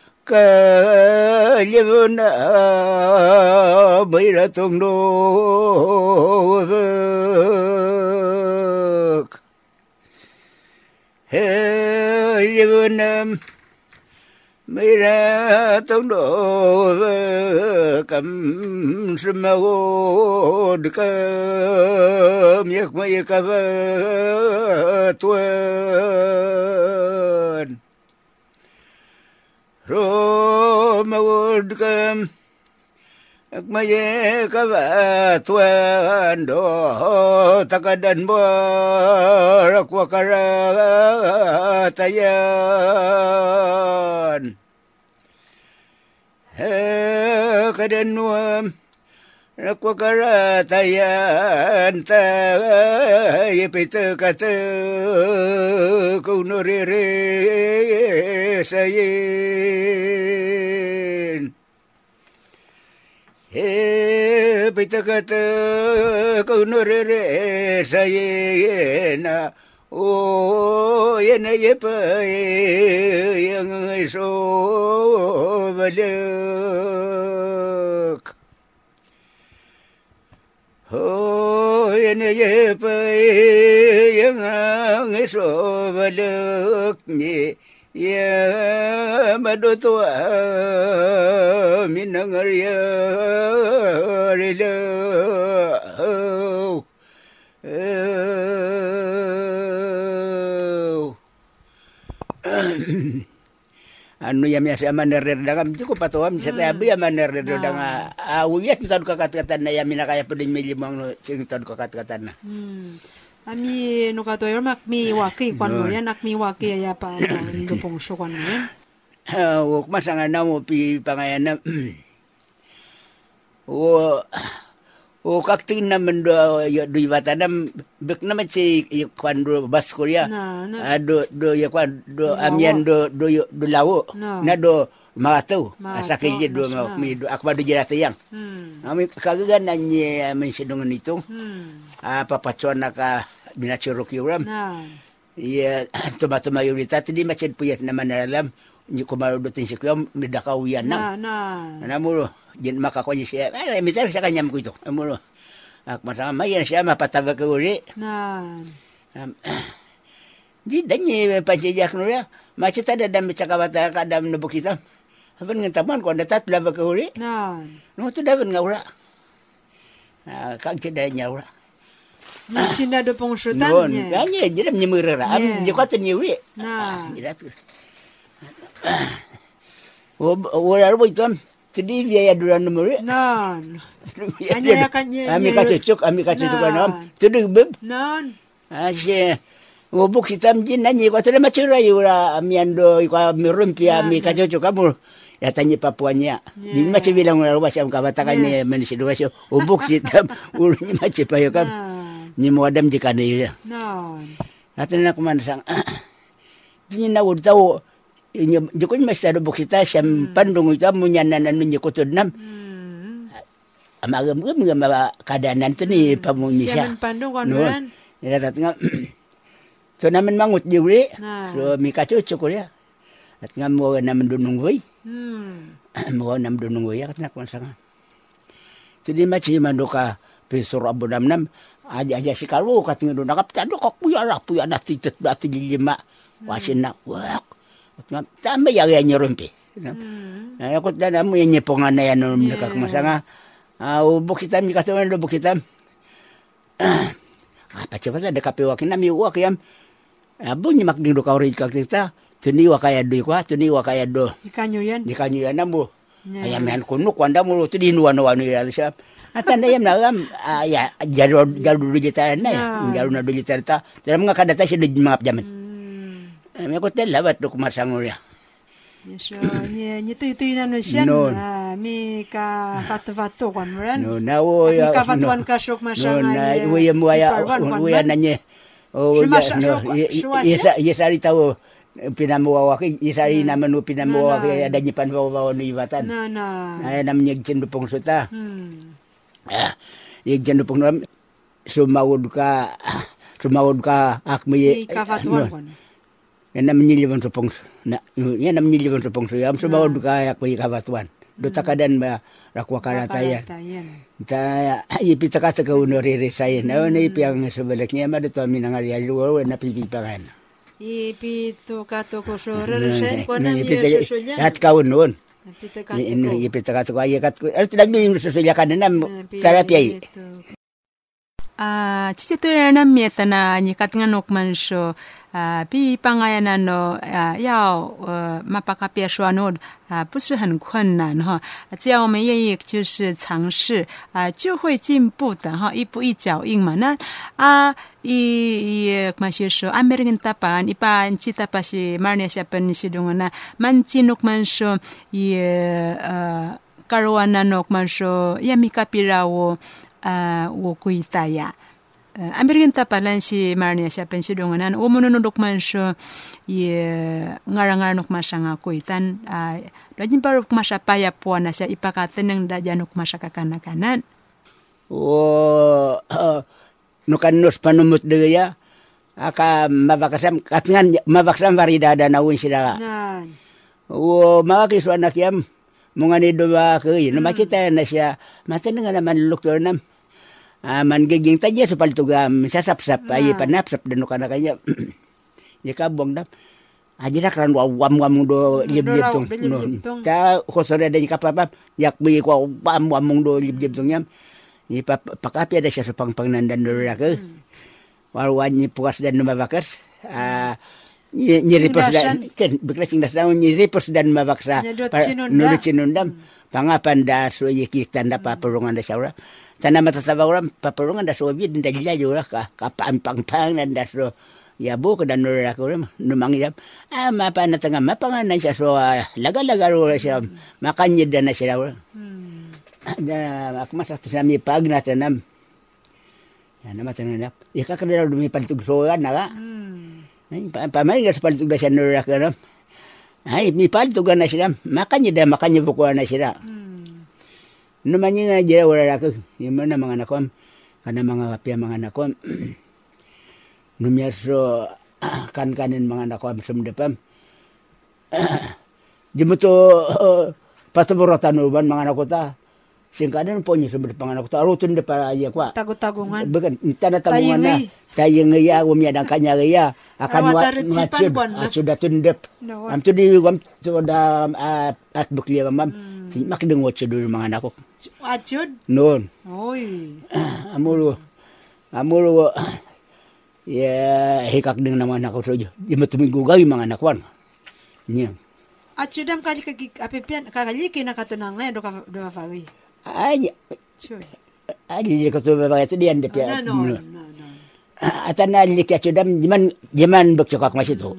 كلمنا بيرة نوذك هلمنا mira tông độ cầm sâm mô được miếc mây cà vơ tuần mô được Akmaye kava tuan do takadan bo rakwa kara tayan he kadan nuam rakwa kara tayan ta yepita kata kunurire sayin He pita kata kau norere sayena o yena yepa yang so balak o yena yepa yang so balak ni Ya madotua minangaria rela oh, oh. Anu ya miasa maner dangam cukup atau am sa tabi ya maner dang awiyat tan kakat-katan na ya minakaya puding milimang no sing tan kakat-katan na Hmm. Ami no kato yo mak mi waki kwan mo yan nak mi waki ya pa ndo pong so kwan mo yan. Wok masanga na mo pi pangayan na o o kakting naman do yo do ibata nam bek naman si kwan do bas Na na Ah, do do ya kwan do amian do do yo- do lawo na do Makatau, asa keje do mas na. mi do akba do jirata yang. Hmm. ami kagagan na nye men sidungan itu. Hmm. apa pacuan naka binachurok yuram Na. Iya, tuma-tuma yurita tadi macam puyat naman alam ni kumaro do tin sikyo midaka jin makakonya siya. Eh, mitar sa kanyam ko ito. Namuro. Ak masama yan siya mapatawa ka uri. Na. Di danyi pajajak no ya. Macam tada dam cakawata ka dam no bukita. Haban ng taman ko na tat lava ka uri. Na. No to davan nga ura. Ah, kag nya ura. Ni cina do pong so Noon, tan niya. kanya jiram ni murara. Am di ko tan uri. Na. Jirat. Wala ro ito. Tadi biaya duran nomor. Na. Anya ya kanya- Ami nya- ka cucuk, ami ka cucuk Nah. anam. Tudu beb. Na. Asye. Ngobuk hitam jin nanyi ko tele macura yura ami ando ko mirumpi ami ka cucuk kamu. Ya tanya papuanya. Yeah. Di macam bilang ora wasam ka batakannya menisi dua sio. Ubuk hitam macam payo kam. Na. Ni mo adam jika ni. Na. Atin na kuman sang. Di na ud tau. Inya jukun mas ada bukita siam pandung itu munyanan anu nyekutud nam. Hmm. Amagam gam gam keadaan tu ni pamunyi Siya siya. man pando kwan mo No. yan. Ira tat nga. So naman mangut juri. So mi kacucu ko ya. At nga mo naman dunung hoy. Hmm. Mo nam dunung hoy kat nak sanga. Jadi machi manduka pisur abu nam nam aja aja si kalu kat nga dunakap tado kok puya ra puya na titet berarti lima. Wasin na wak. Tama ya ya nyerumpi. Hmm. Ako dan amo yan nyepongan na yan nung nakakamasanga. Ah, ubok kita mi katawan do ubok kita. Ah, pacewa ada kape wakin nami wak yam. Abo nyimak ding do kawri kak kita. Tuni wa kaya do kwa, tuni wa kaya do. Ikanyo yan. Di kanyo yan mo. Yeah. Ayam yan kunuk wanda mo tu di nuwa ni ya siya. Atan na yam na yam ah, ya jaro do jitaran na ya. Na do jitaran ta. Dalam mga kadata siya do mga jaman. Hmm. Ay ko tel lawat do kumasangol ya. So, ni ni tu tu na no siyan. No. Ah, mi ka fatu-fatu kwan mo yan. No, nawo At ya. mi ka fatuan ka syok No, masang na ay, uya mo ya iparwan kwan uya man. na niya. Oh, Shuma ya, sa- no, shuma- i- i- shuma isa isari tawo pinamuwa ki isari naman no pinamuwa Na, na. ki ada nyi panwawa no ibatan. Na na. Ay nam niya jen dupong suta. Hmm. Ah, Yung jen dupong nam sumawod ka sumawod ka akmi Mi ka fatuan kwan. Yan nam nyilibon supong na yan nam nyilibon supong so yam sumawod ka akmi kawatuan. Do takadan ba rakwa karatayan. Ta ipita ka sa kauno ririsayin. Na na ipiang sa balak niya maduto mi nang ari luwa na pipipangan. Ipito kato ko so reresen ko na Ni- mi ipita- susulyan. At kaun noon. Ipito kato Ni- ni- ko. Ipita ka ko ay kat ko. Ano tinag ni susulya ka na Ah, sarap yay. 啊，这些对于我们这些呢，尼卡丁诺克曼说，啊，一般而言呢，呢，呀，马帕卡皮亚说呢，啊，不是很困难哈，只要我们愿意就是尝试啊，就会进步的哈，一步一脚印嘛。那啊，伊马修说，阿梅林达班一般其他巴西马尼亚西班尼西东啊，曼吉诺克曼说，伊呃，卡罗安娜诺克曼说，呀，米卡皮拉沃。American tapalan si marnia siapa si dungan na umununuk man so i ngarang-ngarang nok masanga kuitan Dajin baru kumasa paya puana sa ipakaten ng dajanuk masa kakana-kanan. Oh, nukan nus panumut ya aka mabakasam katngan mabakasam varida sila Nan. wo mawaki so anak yam mungani do ba ko yun makita na nga naman luktor nam man giging taja sa paltugam sasap-sap ay panapsap dano kana kanya ya kabong dap Aja kan wam wam do lib lib tung no ta khosore da kapapa yak bi ko wam wam do lib lib tung yam ni pakapi ada siya sa pangpangnandan do ra ke. Warwan ni puas dan mabakas ah nyiri pos dan ken beklasing das daun nyiri pos dan mabaksa nulu cinundam pangapan da so yiki tanda paperungan da saura tanda mata sabaura paperungan da so bi dan dalila jura ka kapang pang pang dan da so ya bu ke dan nurra ko numang yap ah mapa na tanga mapa na siya so laga-laga ro siya makanya dan na siya ro na ako mas sa mi pag na tanam ya na matan na ya ka dumi palitug so na ka ay pa mai gas palitug da siya nurra ka ay mi palitug na siya makanya dan makanya buko na siya numanya nga jira wala ka yung mga mga nakom kana mga kapya mga nakom numyaso kan kanin mga anak ko sem depam jimuto pataborotan uban mga anak ko ta singkadan po niya sebut mga anak ko ta arutun de pa ya kwa Tago-tagungan. bukan tanda tagungan na tayo ngaya umya dan kanya ngaya akan wa ngacud sudah tundep. Am tu di wam tu da at bukli mam si makdeng watch dulu mga anak ko Achud? non Oy. amuru amuru ya hikak ding nama anak ko sojo di matuminggu gawi mga anak wan nya. Achudam kali kaki apipian kakaliki na katunang na do ka do fagi. Ay ay li ko to ba itu dia ndep No, ya no, no, no. atana li ka chudam jiman jiman bek cokak masih to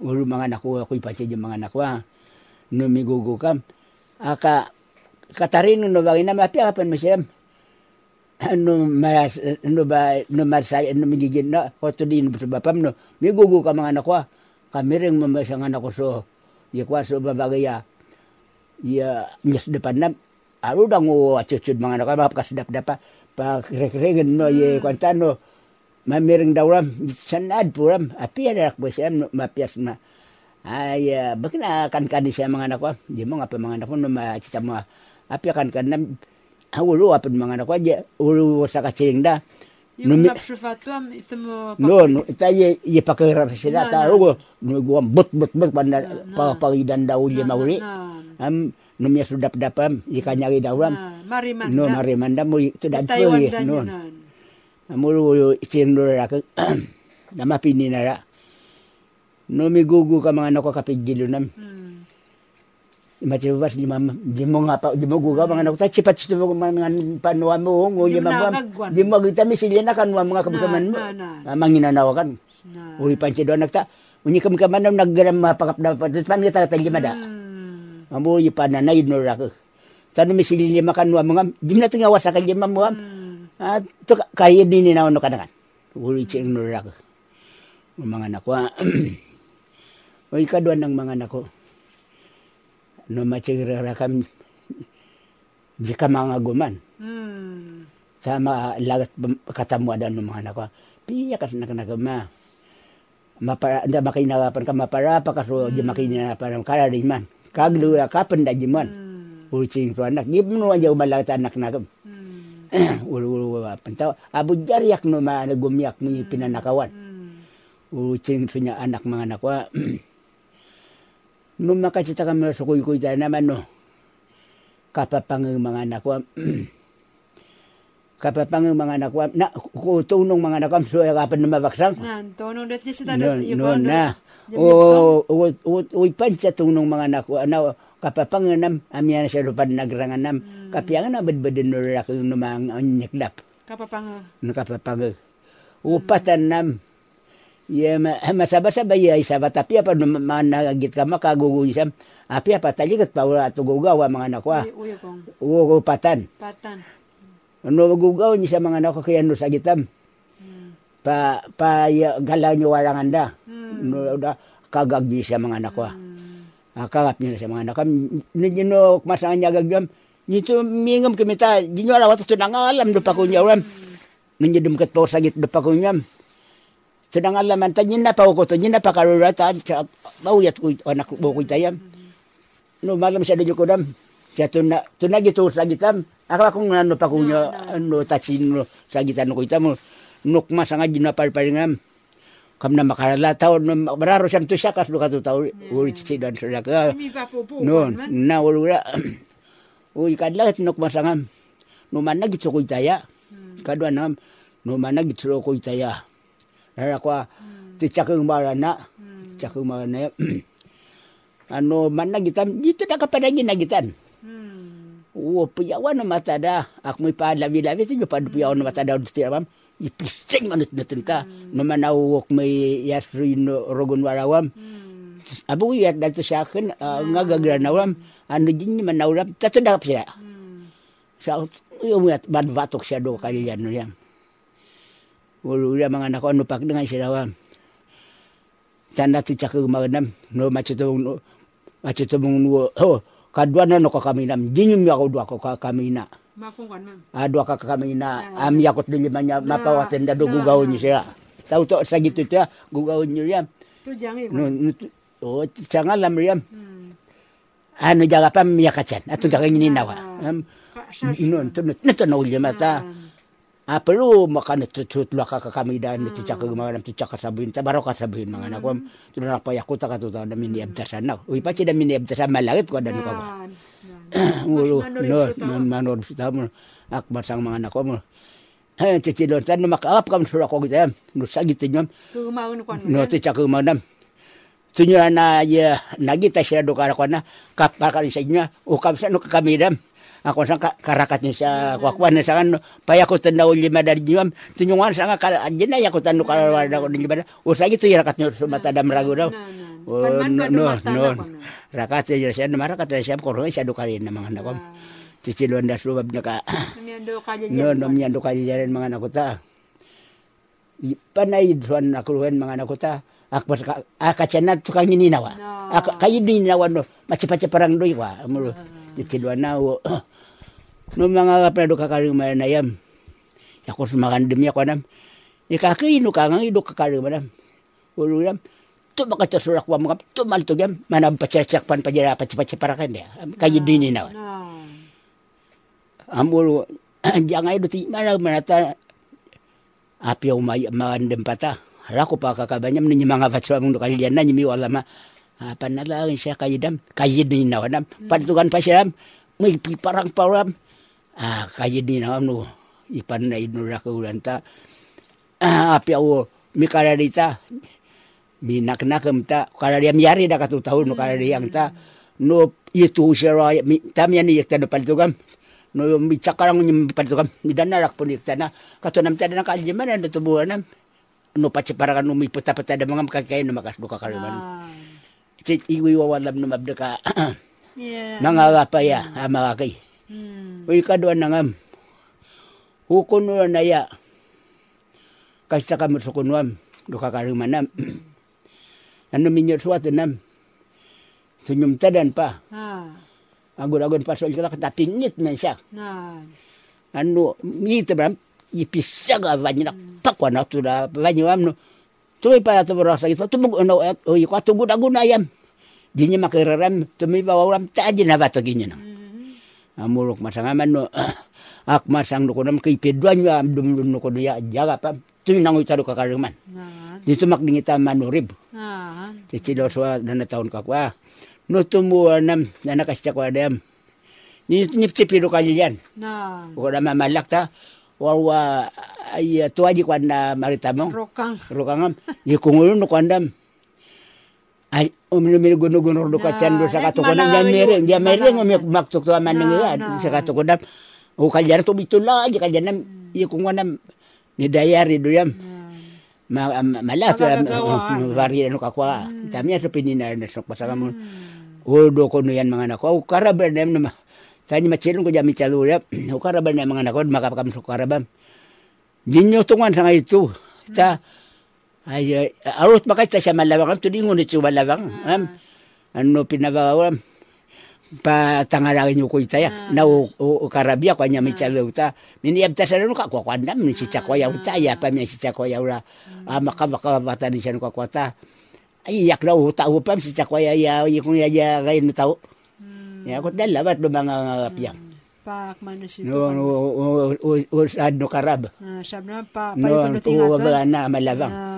ulu mga anak ko ako ipache mga anak wa no migugu kam aka katarin no bagina mapi apan masyam no mas no ba no marsay no migigin na hoto din sa bapam no migugu ka mga anak ko kami rin mamasang anak ko so ya kwa so babagaya ya nyes depan na aru dang o acucud mga anak ko mapas dap dapa pa krek-kreken no ye kwanta no mamiring dawram sanad puram api ada rak bosiam mapias na ay bakna kan kan siya mga anak ko di mo nga pa mga anak ko no macita mo api kan kan na hawulu apin mga anak ko aja. Ulu sa kacing da No ita ye ye pakirap sila ta rugo no gua but but but panda pa pagidan daw ye mauli am no mi sudap dapam ikanya ri dawram Mariman. no marimanda mo sudan po ye no amuru itin ra ka nama pini na ra no mi gugu ka mga anak ko kapigilo nam. Macam di mama, di mo nga pa, di mo guga mga anak ta cipat cito mo mga panuwa mo ngo di mama, di mo kita misilya na kan mga kabukaman mo. Manginanawa kan. Uli panci do anak ta, unyi kam kaman nam naggaram mapakap dapat pan kita ta gimana. Amu yi pananay no ra ko. Tanu misilya makan wa mga di na tinga wasa kan jema mo. Ah to kaya din ni na no kan. Uli cing no ra ko. Mga anak ko. O ikaduan ng mga anak ko no macirira kam jika mga guman Hmm. sama lagat katamu ada no mga anak ko piya kas nak nak ma mapara nda makinarapan ka mapara pa kaso di makinarapan kara di man kaglu ka penda di man ucing tu anak. Di no aja umalat anak nak ulu ulu pentaw abu jariak no ma gumyak mi pinanakawan ucing punya anak mga anak makacita kami tayo naman no kapapang mga anak wa kapapang mga anak wa na kutunong mga anak wa so kapan na mabaksang Nan, tonong dat sa no tanong. no na. o o o panca tunong mga anak wa na kapapang nam amyan siya lupan nagrangan nam kapiangan na badbadan no rak no mga anyakdap Kapapang. no kapapang upatan nam Ya, ma, masaba-saba ya isaba tapi apa managit ka makagugulisam. Api apa taligat pa wala to gugawa mga anak wa. Kong. Ugo patan. Patan. Ano gugaw ni sa mga anak ko kaya no sa gitam. Pa pa ya, galaw ni warangan da. No da kagagdi sa mga anak wa. Akagap niya sa mga anak kam. Nino masangan niya gagam. Nito mingam kimita. Di nyo alam to nangalam do pa ko niya ram. Ninyo dumkat po sagit do pa. Sedang alam man tanyin na pa ko to na pa karura ta mauyat ko anak ko ko tayam. No malam sa dinyo ko dam. Siya to na to na gitu sa gitam. Akala kong ano pa ko niya ano tachin no sa gitan ko itam. Nuk masanga gina par paringam. Kam na makarala taon no mararo siyam to siya kas do ka to taon. Uri si dan sa ka. No na wala. Uy kadlat nuk masangam. No man na gitu ko itaya. Kadwa nam no man na gitu ko itaya. Nara kwa ti cakeng marana. Cakeng marana. ano man na gitam dito na kapadangin na gitan. Hmm. Wo puyawan na mata da. Ak mo pa labi-labi ti pa puyawan na mata da di tiram. Ipising manut na tenta. No manawok may yasri no rogon warawam. Hmm. Abu yat datu sa akin uh, nga gagranawam. Ano din ni manawram. Na siya. Hmm. Sa yung yat badbatok siya do kaya yan no Wala ya mga anak ko ano pak dengan siya daw. Tanda ti cakag magnam no macetong no macetong no oh kadua na no kakaminam dinyum ya ko dua ko kakamina. Ah dua ka kakamina am yakot din limanya mapawaten da do gugaw ni siya. Tau to sa gitu ya gugaw ni yan. Tu jangan. No, no tu- oh sangal lam. Hmm. Ano jaga pam yakachan atun ka ngini nawa. Um, Ka- sas- no to no to no mata. Ah, perlu makan itu tut lah kakak kami dan itu cakap kemarin itu cakap sabuin, tak baru kasabuin mga anak ko. Tu na pa yakut ka tu na mini abdasan na. Uy pa da mini abdasan malagit ko dan ko. Nan. Ulo Mas no manor sa mo. Ak masang anak ko mo. Ha cicilon tan makaap kam ko kita. No sagit nyom. Tu maun kan. No ti cakap manam. Tunya na ya nagita siya do kara ko na kapakal sa inya o kam sa no kami dam. Ako sa ka- karakat ni sa kwakwan na sa kan paya ko tanda uli madari jiwam tunyungan sa nga kala ajin na ya ko tanda kala ko ni bada o sa gitu ya rakat nyo sumata dam ragu daw. No, no, no. na na. Rakat ya siya na marakat ya siya ko siya do kali na mga ko. Cicilon da subab na ka. Ka No, no, miyan do kali jaran mga anak ko ta. I- Panay duan nakuluhan mga anak ko ta. Akpas ka akachanat to kang ninawa. No. Ak kayo ninawa no. Macipacha parang doy wa. Amulo. Cicilon na wo. No mga kapra do kakaring manayam. Ako sumakandem ya ko nam. Ikakaino ka nga ido kakaring manam. Ulo yam. Tu baka surak wa mga tu mal tu gam manam pacacak pan pajara pacapaca parakan dia. Kayo din ninawa. Nan. Amuro jangan itu ti mana manata api ang may magandang pata. Hala ko pa kakabanyam ninyo mga vatsa mong kalian na nyimi wala ma. Apa na lang siya kayidam. Kayid din na wanam. Patukan pa siya. May piparang param. Ah, kayid din na no. Ipan na inura ko ta. Ah, api ako mikararita. Minaknakam ta. Karariam yari da katutaw no karariang ta. No itu raya. mi- Tamyan ni yakta no paltugam. No mi cakarang ni paltugam. Mi danarak po ni yakta na. Katunam tada na kalyaman na tubuhan nam. No paciparangan no mi pata-pata da mga makakain na makasbuka karuman. Nan. Chit iwi wawalam no mabda ka. Yeah. Nangagapaya, amakakay. Hmm. Uy kaduan na ngam. Hukun no na ya. Kasta ka masukunwam. Duka karumanam. ano minyo suwatan nam. Sunyum tadan pa. Agun-agun pasol ka katapingit man siya. Ano, mita bram. Ipisa ka banyak pakwa na tu da banyak am no. Tuloy pa ito bro sa ito. Tumug ano at uy ko tugud agun ayam. Di niya makiraram. Tumi pa waram taji na bato ginyo na. Amurok masangaman no. Ak masang ko nam kay pedwan yo am dum dum ko jaga pam. tu nang utaro ka karuman. Na. Dito makdingita manurib. Ah. Titilo swa na taon ka kwa. No tumuwa nam na nakasya kwa dem. Ni ni pipiro. Na. Ko na mamalak ta. Wawa ay tuaji kwa na maritamong. Rokang. Rukangam. Ni kungulo no kwandam. Ay, umino guno guno do ka Na, chando sa like katukunan Malawi, ya mereng, ya mereng Malawi. umi maktuk tu aman Na, nga na. sa katukunan. O kalyan to bitulah aja kalyan iya kunganam ni dayari do yam. Ma ma- malas tu Magagagawa. vari ano kakwa. Tamya sa pinina na sok pasaka mo. O do ko no yan mga anak ko. O karabal na naman. Tanya macilong ko jami calurap. O karabal na mga anak ko makapakam sa karabam. Jinyo tungan sa nga ito. Ta ay, arot bakit ta siya malawang am tudingon ito malawang. Am ano pinagawam pa tangarangin yung kuy taya na o, o, o karabia kwa nya michalo ta miniyab ta sa no ka kwa kwa nam ni si chakwa yaw ta ya pa mi si chakwa yaw ra ah, maka bata ni siya no kwa kwa ta ay yak na o ta o pam si chakwa ya ya yung ya ya no tao ya ko dala bat do mga piyang Pak mana situ. no no o o o sad no karab Ah, sabi na pa no payo ko tingatan. wala na malawang Ah,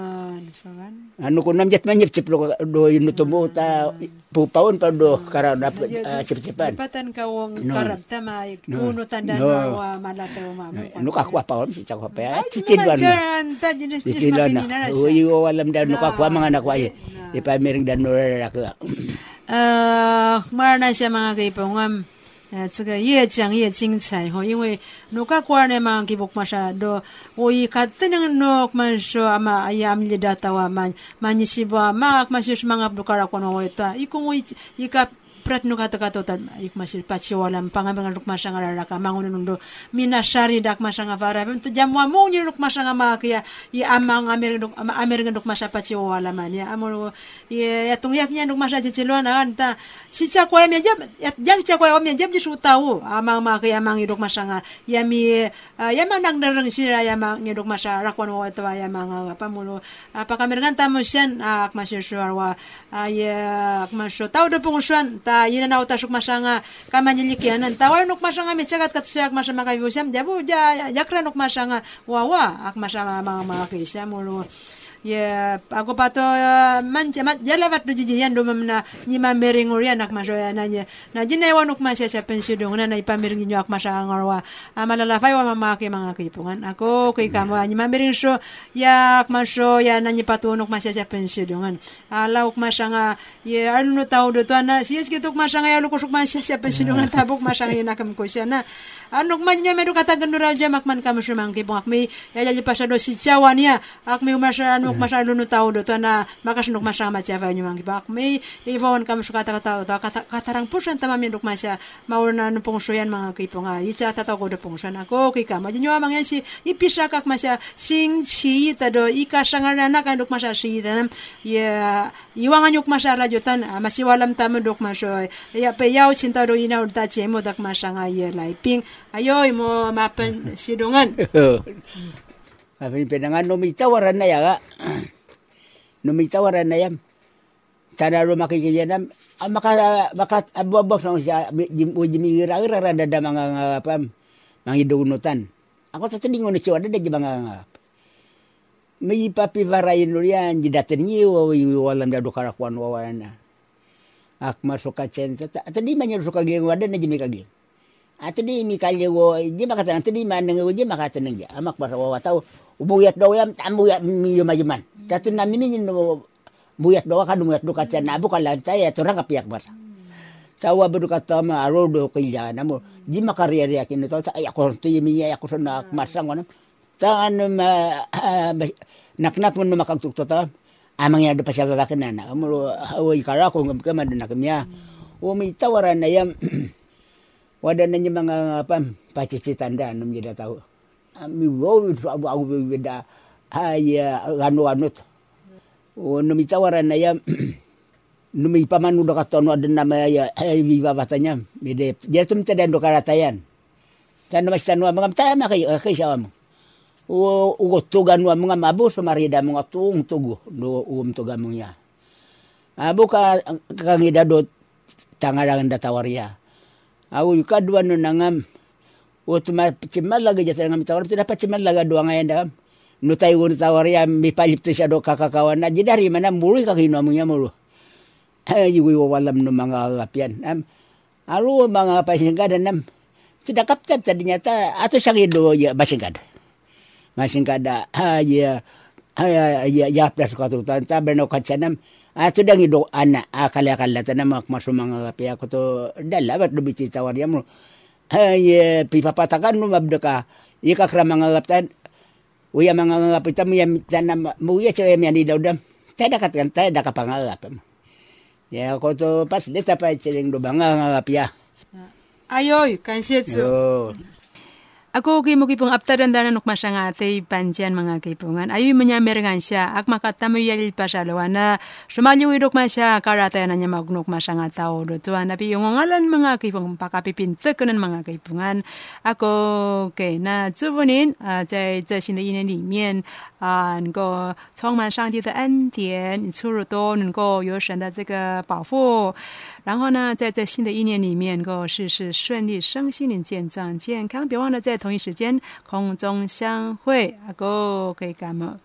Anu ko namjat man nyip ciplo do yun tumo ta pupaon pa do kara na iya, iya, eh, cip-cipan. Patan ka wong karat ta may kuno tanda na wa malata wa mama. Anu ka kwa paon si chakwa pa. Cicilwan. Cicilwan na. Uy walam da nuka kwa mga anak wa. Ipamiring da nura ra ka. Ah, marna siya mga kaipongam. 哎，这个越讲越精彩哈，因 jang 嘞嘛，给 jing 我一看，怎 ho iwe 嘛？哎呀，阿 kuware mang kibok 不落拉 cono prat no kata kata tan ik masir pachi walam pangamang ruk masanga mangun nundo mina shari dak masanga vara vem tu jamwa mo ni ruk masanga ma kya i amang amer ama amer ruk masa pachi wala man ya amol ya tung yak nya ruk masa chichilo na anta si cha kwa me jab ya jab cha kwa me jab ju tau amang ma kya amang ruk masanga ya mi ah, ya mang nang darang sira ya mang ruk masa rakwan wa tawa ya mang pamulo apakamer kan tamo sian ak masir suarwa ya ak masyo tau do pungsuan ta yina na uta suk masanga kamanyilikianan tawar nuk masanga mi sagat kat siak masama kay busam jabu ja jakra nuk masanga wawa ak masama mga mga kisya mulo ya ako pa to uh, man man jalavat do jijiyan do mamna ni mamering urian ak masoya na nya na jinay nuk masya sa pensidong na na ipamiring ninyo ak masanga ngorwa amalalafay wa. Mamaki mga kipungan ako kay kamo ni mamering so ya ak maso ya na ni patunok masya sa pensidongan alaw ok masanga ya arno tao do to na siyas kitok masanga ya lukusok masya sa pensidongan tabok masanga inakam ko siya na. Anok man niya medo katagan do raja makman kamo siya mga kipung ak may yalali pa siya do si Chawan niya ak may umasya anok masya luno tao do to na makasunok masanga matsyafa niyo mga kipung ak may iwawan kamo siya kata kata kata katarang siya tama mindok masya mauna no pong suyan mga kipung nga isa tataw ko do pong suyan ako kay kama dinyo amang si ipisa kak masya sing chi ta do ika na kan dok masya si tanam ya iwangan yok masya radyo tan ah, masiwalam tama dok masya ya pe yaw sinta do ina urta chemo dak masya nga ye lai ping. Ayoy mo mapen sidungan Pinangan numitawaran na ya ga. Numitawaran na yan. Sana ro makikiyanam. Ah, maka maka ababab sa siya ira ira rada da mga nga pam mga idunutan. Ako sa tiningon ni siya da mga nga. May papi varayin ro yan jidaten ni wa walam da do karakwan wawana. Ak masuk ka chen ta ta di man suka geng wada na jimi di mi kalye wo di makata ato di man nga di makata nang ya amak para wa tau ubuyat daw yam tambuyat mi yumajuman. Tatu na mi no buyat daw ka dumuyat do kacha na bu kala tay ato rang kapiak basa. Sawa bedu kata ma aro do kaya na mo di makaria ria kin to sa ay ako to yimi sa nak masang. Ta ano ma naknak mo makagtukto ta. Amang ya do pa siya babakan na na. Amo away kara ko ngam kama na kamya. O may tawaran na yam wada na niya mga apa pacicitanda nung jeda tahu. Mi wo so abu abu beda ay anu anut o numi tawaran ya numi pamanu do katono ada nama ya viva batanya bede dia tum tada do karatayan. Tan mas tanu mga tama kay kay siya mo o ugo tugan wa mga tung tugo do um tugan mo ya. Abu ka kangida do tangarangan datawaria au yukadwa no nangam o tuma cimal laga jasa ngam tawar tu dapat cimal laga dua ngayan dam no no tawar ya mi palip to siya do kakakawan na dari mana mulu kakino mo niya mulu yuwi walam no mga kapian am alu mga pasingkada nam tidak kapten tadinya ta atau sangido ya masingkada masingkada ha ya ya ya plus ko to ta berno kachanam Ato dang ido ana akala akala ta nama masumang kapi aku to dalabat do biti tawar ya mo. Eh, pipa pipapatakan no mabda ka. Ika kra mga kaptan. Uya manga kapita mo ya tanam kan, mo ya chere mi ani daw dam. Tada katkan tada ka pangagap. Ya aku to pas deta pa cheleng do banga ngagap ya. Ayoy kansetsu. Yo. Ako kay mo kipong aptaran dana nuk masyangate panjan mga kipungan. Ayoy manyamerangan siya. Ak makatamoy yalil pa siya lawa na sumalyo irok masya karata na niya magnuk masyanga tao do tuwa na yung ngalan mga kipong pakapipinta ko ng mga kipungan. Ako kay na zubunin uh, 在这新的一年里面啊、能够充满上帝的恩典，你出入都能够有神的这个保护。 然后呢，在这新的一年里面，能够事事顺利，身心灵健壮健康。别忘了在同一时间空中相会，阿哥可以干嘛？